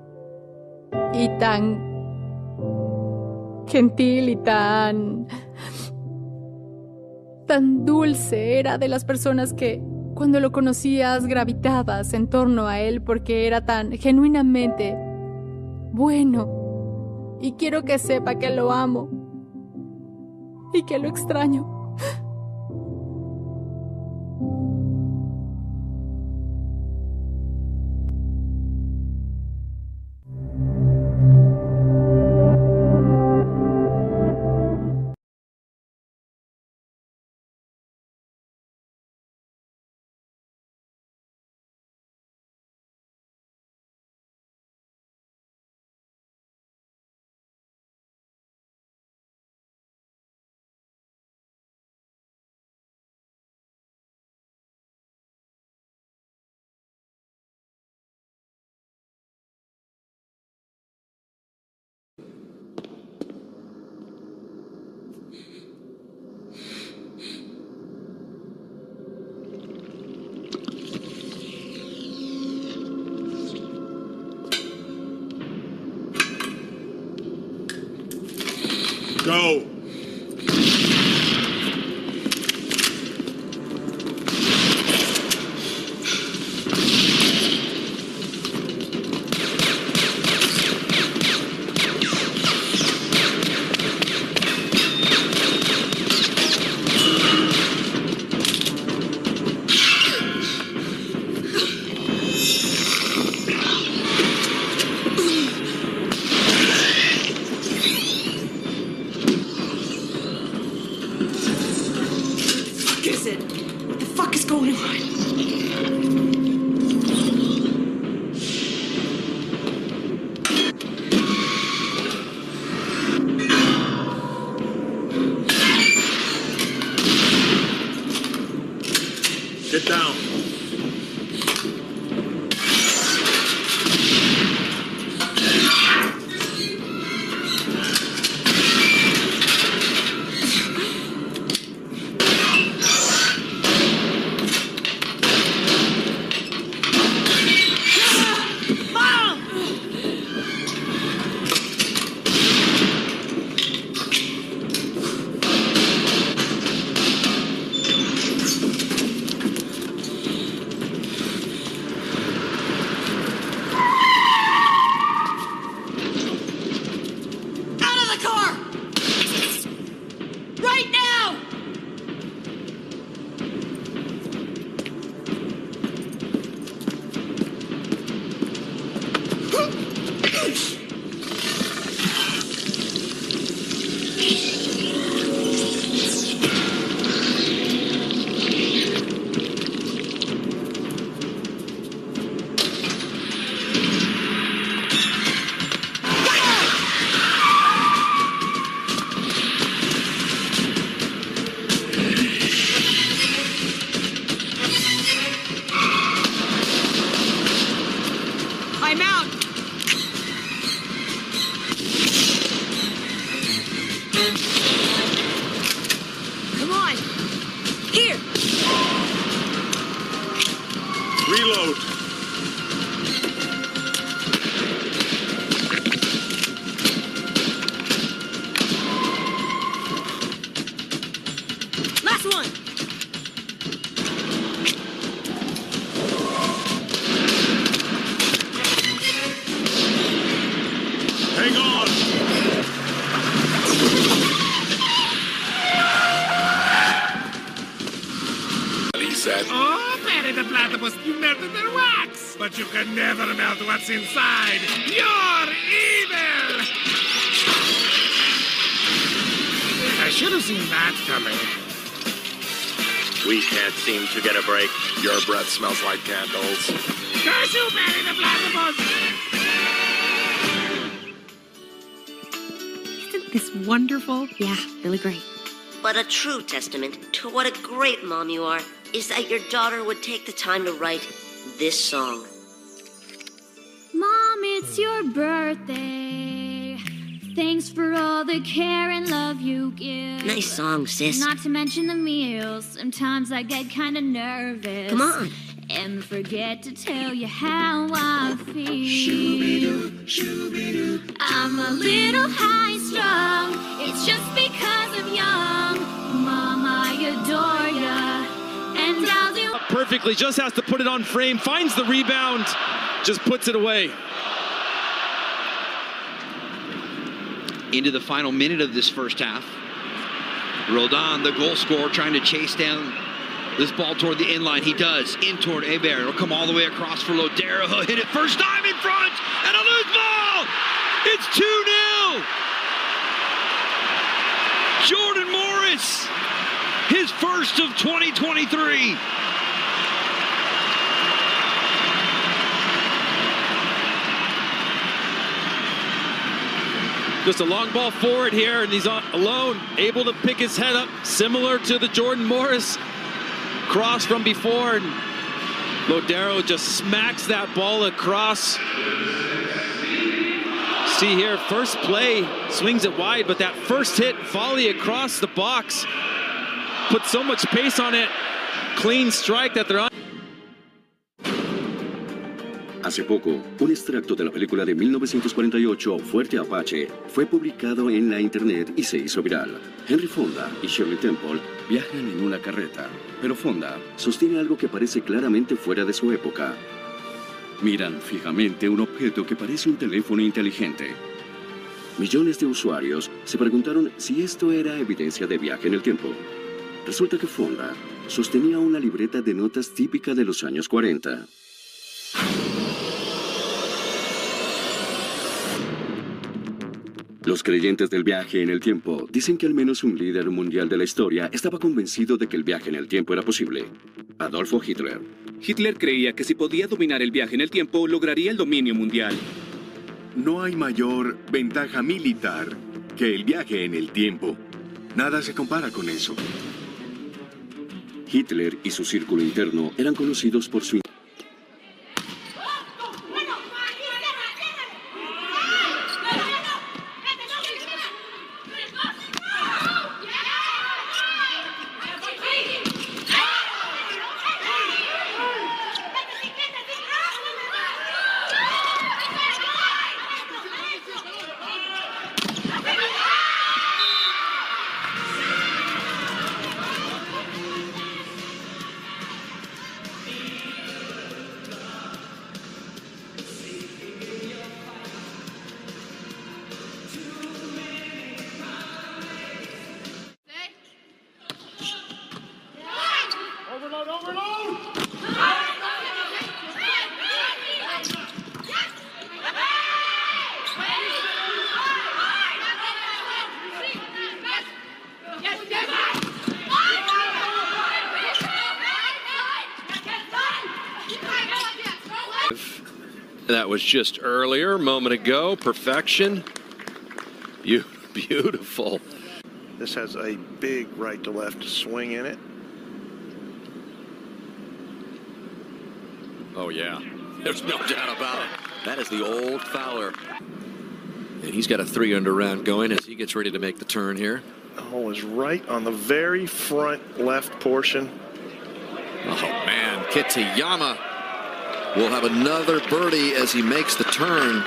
S6: y tan gentil y tan... tan dulce. Era de las personas que cuando lo conocías gravitabas en torno a él porque era tan genuinamente bueno. Y quiero que sepa que lo amo y que lo extraño.
S10: Smells like candles.
S11: Curse you, Perry the Platypus!
S12: Isn't this wonderful?
S13: Yeah, really great. But a true testament to what a great mom you are is that your daughter would take the time to write this song.
S14: Mom, it's your birthday. Thanks for all the care and love you give.
S13: Nice song, sis.
S14: Not to mention the meals. Sometimes I get kind of nervous.
S13: Come on.
S14: And forget to tell you how I feel. I'm a little high strung, it's just because I'm young. Mom, I adore ya, and I'll do.
S15: Perfectly, just has to put it on frame, finds the rebound, just puts it away.
S16: Into the final minute of this first half. Roldan, the goal scorer, trying to chase down this ball toward the inline. He does. In toward Hebert. It'll come all the way across for Lodero. He'll hit it first time in front. And a loose ball. It's 2 0. Jordan Morris. His first of 2023.
S15: Just a long ball forward here, and he's on, alone, able to pick his head up, similar to the Jordan Morris cross from before. And Lodero just smacks that ball across. See here, first play, swings it wide, but that first hit, volley across the box, put so much pace on it. Clean strike that they're on.
S17: Hace poco, un extracto de la película de 1948, Fuerte Apache, fue publicado en la internet y se hizo viral. Henry Fonda y Shirley Temple viajan en una carreta, pero Fonda sostiene algo que parece claramente fuera de su época. Miran fijamente un objeto que parece un teléfono inteligente. Millones de usuarios se preguntaron si esto era evidencia de viaje en el tiempo. Resulta que Fonda sostenía una libreta de notas típica de los años 40. Los creyentes del viaje en el tiempo dicen que al menos un líder mundial de la historia estaba convencido de que el viaje en el tiempo era posible. Adolfo Hitler.
S18: Hitler creía que si podía dominar el viaje en el tiempo, lograría el dominio mundial.
S19: No hay mayor ventaja militar que el viaje en el tiempo. Nada se compara con eso.
S17: Hitler y su círculo interno eran conocidos por su
S20: That was just earlier, a moment ago. Perfection. You (laughs) beautiful.
S21: This has a big right to left swing in it.
S20: Oh, yeah. There's no doubt about it. That is the old Fowler. And he's got a three under round going as he gets ready to make the turn here.
S21: hole is right on the very front left portion.
S20: Oh, man. Kitayama will have another birdie as he makes the turn.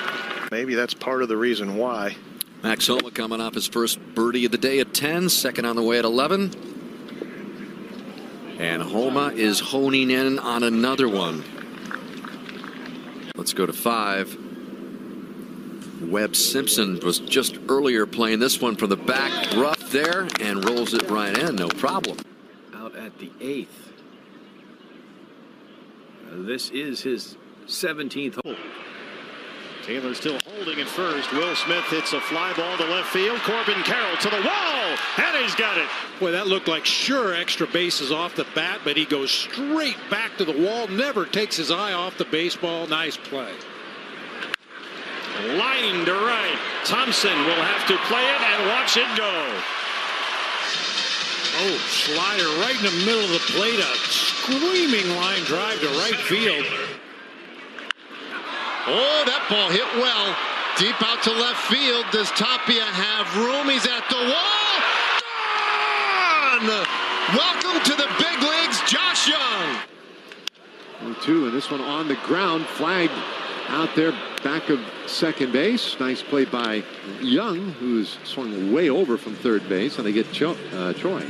S21: Maybe that's part of the reason why.
S20: Max Homa coming off his first birdie of the day at 10, second on the way at 11. And Homa is honing in on another one. Let's go to five. Webb Simpson was just earlier playing this one from the back rough there and rolls it right in, no problem.
S22: Out at the eighth. This is his 17th hole.
S23: Taylor still holding at first. Will Smith hits a fly ball to left field. Corbin Carroll to the wall, and he's got it.
S24: Boy, that looked like sure extra bases off the bat, but he goes straight back to the wall, never takes his eye off the baseball. Nice play.
S23: Line to right. Thompson will have to play it and watch it go.
S24: Oh, slider right in the middle of the plate. A screaming line drive to right field.
S25: Oh, that ball hit well. Deep out to left field. Does Tapia have room? He's at the wall. Gone! Welcome to the big leagues, Josh Young.
S26: 2, and this one on the ground, flagged out there back of second base. Nice play by Young, who's swung way over from third base, and they get Cho- uh, Troy.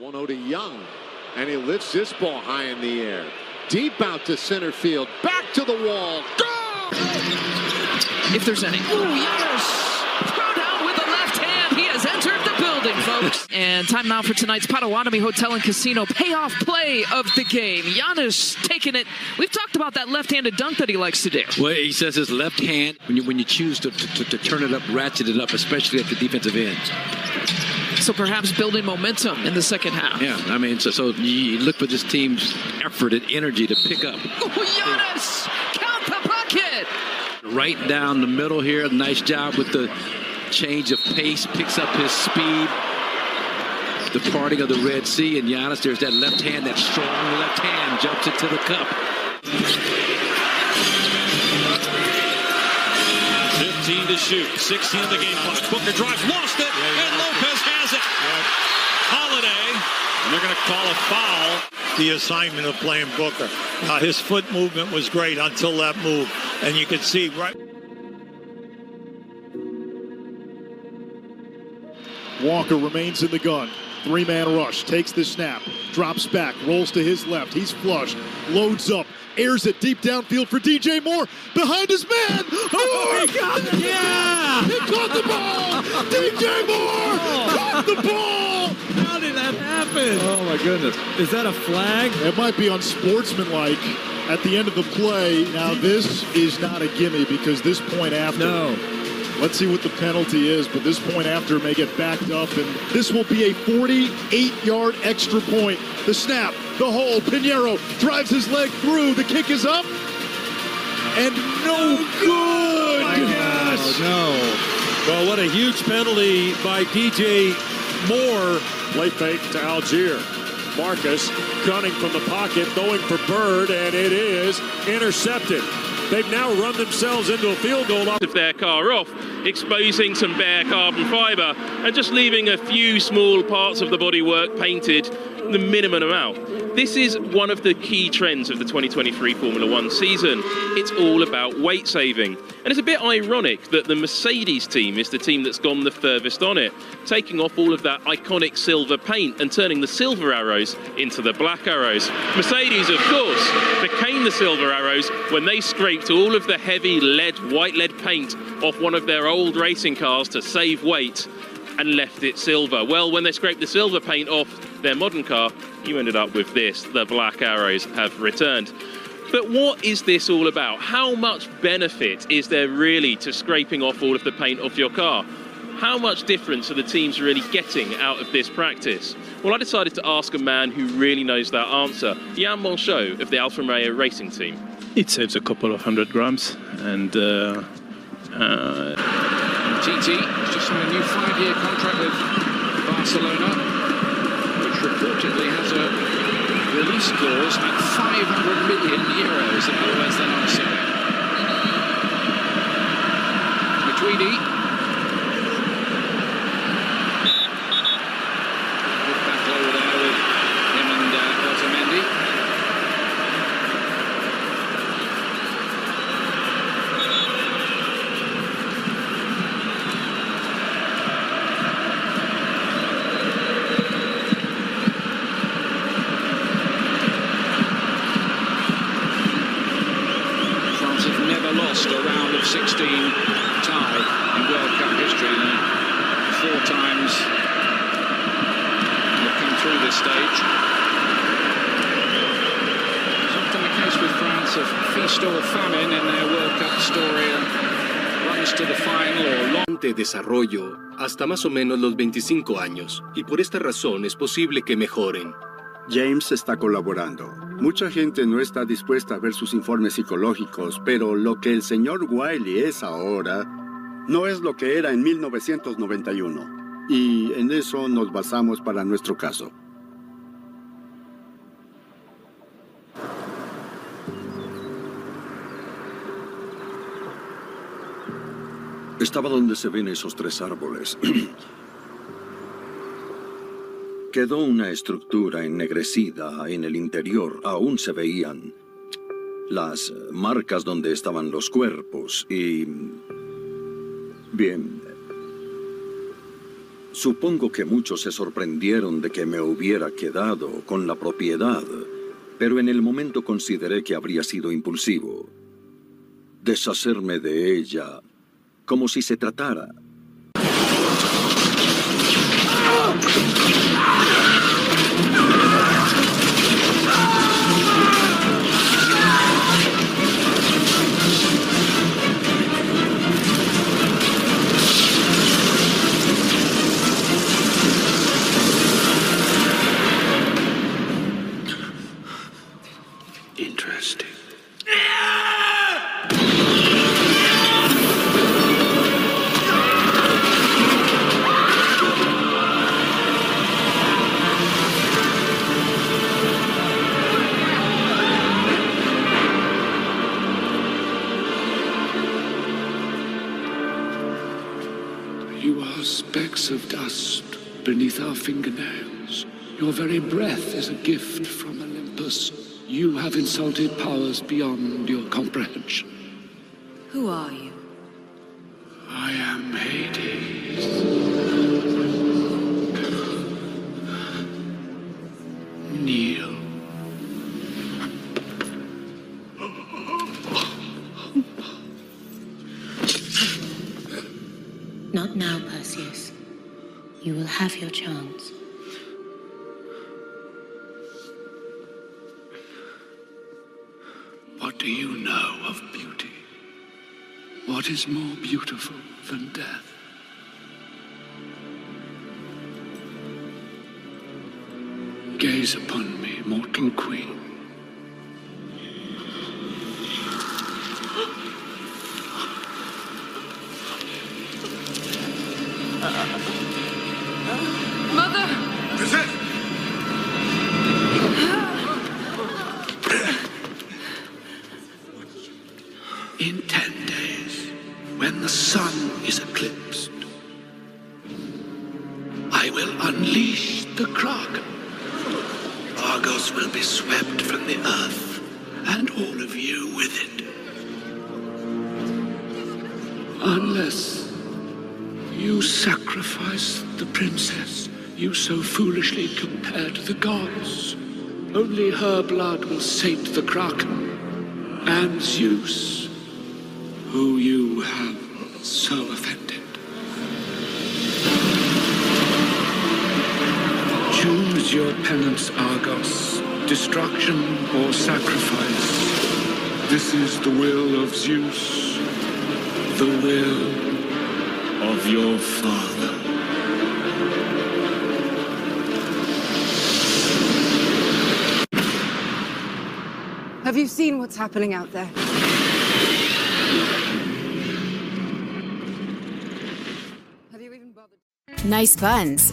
S26: 1-0 to Young, and he lifts this ball high in the air. Deep out to center field, back to the wall. Go!
S27: If there's any. Ooh, yes! Throw down with the left hand. He has entered the building, folks. (laughs) and time now for tonight's Potawatomi Hotel and Casino payoff play of the game. Giannis taking it. We've talked about that left-handed dunk that he likes to do.
S15: Well, he says his left hand, when you, when you choose to, to, to turn it up, ratchet it up, especially at the defensive end.
S27: So perhaps building momentum in the second half.
S15: Yeah, I mean, so, so you look for this team's effort and energy to pick up.
S27: Oh, Giannis! Count the bucket!
S15: Right down the middle here. Nice job with the change of pace, picks up his speed. The parting of the Red Sea, and Giannis, there's that left hand, that strong left hand, jumps into the cup.
S23: 15 to shoot, 16 in the game clock. Booker drives, lost it, and Lopez has it.
S28: Holiday, and they're going to call a foul. The assignment of playing Booker. Uh, his foot movement was great until that move, and you could see right.
S29: Walker remains in the gun. Three man rush, takes the snap, drops back, rolls to his left. He's flushed, loads up, airs it deep downfield for DJ Moore. Behind his man. Oh, (laughs) he got it.
S11: Yeah.
S29: He caught the ball. DJ Moore (laughs) caught the ball.
S11: How did that happen?
S29: Oh, my goodness.
S11: Is that a flag?
S29: It might be on unsportsmanlike at the end of the play. Now, this is not a gimme because this point after.
S11: No.
S29: Let's see what the penalty is, but this point after may get backed up, and this will be a 48-yard extra point. The snap, the hole, Pinheiro drives his leg through. The kick is up, and no good.
S11: Oh my gosh.
S23: Oh, no. Well, what a huge penalty by DJ Moore.
S21: Play fake to Algier. Marcus gunning from the pocket, going for Bird, and it is intercepted. They've now run themselves into a field goal.
S30: of their car off, exposing some bare carbon fibre and just leaving a few small parts of the bodywork painted the minimum amount. This is one of the key trends of the 2023 Formula One season. It's all about weight saving. And it's a bit ironic that the Mercedes team is the team that's gone the furthest on it, taking off all of that iconic silver paint and turning the silver arrows into the black arrows. Mercedes, of course, became the silver arrows when they scraped all of the heavy lead, white lead paint off one of their old racing cars to save weight and left it silver. Well, when they scraped the silver paint off their modern car, you ended up with this. The black arrows have returned. But what is this all about? How much benefit is there really to scraping off all of the paint off your car? How much difference are the teams really getting out of this practice? Well, I decided to ask a man who really knows that answer, Jan Monchot of the Alfa Romeo racing team.
S31: It saves a couple of hundred grams, and uh, uh,
S11: TT has just signed a new five-year contract with Barcelona, which reportedly has a release clause at 500 million euros. In they're not selling.
S32: Desarrollo hasta más o menos los 25 años, y por esta razón es posible que mejoren.
S33: James está colaborando. Mucha gente no está dispuesta a ver sus informes psicológicos, pero lo que el señor Wiley es ahora no es lo que era en 1991. Y en eso nos basamos para nuestro caso.
S17: Estaba donde se ven esos tres árboles. (clears throat) Quedó una estructura ennegrecida en el interior, aún se veían las marcas donde estaban los cuerpos y... Bien. Supongo que muchos se sorprendieron de que me hubiera quedado con la propiedad, pero en el momento consideré que habría sido impulsivo. Deshacerme de ella como si se tratara
S34: Insulted powers beyond your comprehension.
S35: Who are you?
S34: I am Hades. Kneel.
S35: Not now, Perseus. You will have your chance.
S34: What is more beautiful than death? Gaze upon me, mortal queen. I will unleash the Kraken. Argos will be swept from the earth, and all of you with it. Unless you sacrifice the princess you so foolishly compare to the gods. Only her blood will sate the Kraken and Zeus, who you have so offended. Choose your penance, Argos, destruction or sacrifice. This is the will of Zeus, the will of your father.
S36: Have you seen what's happening out there?
S37: Nice buns,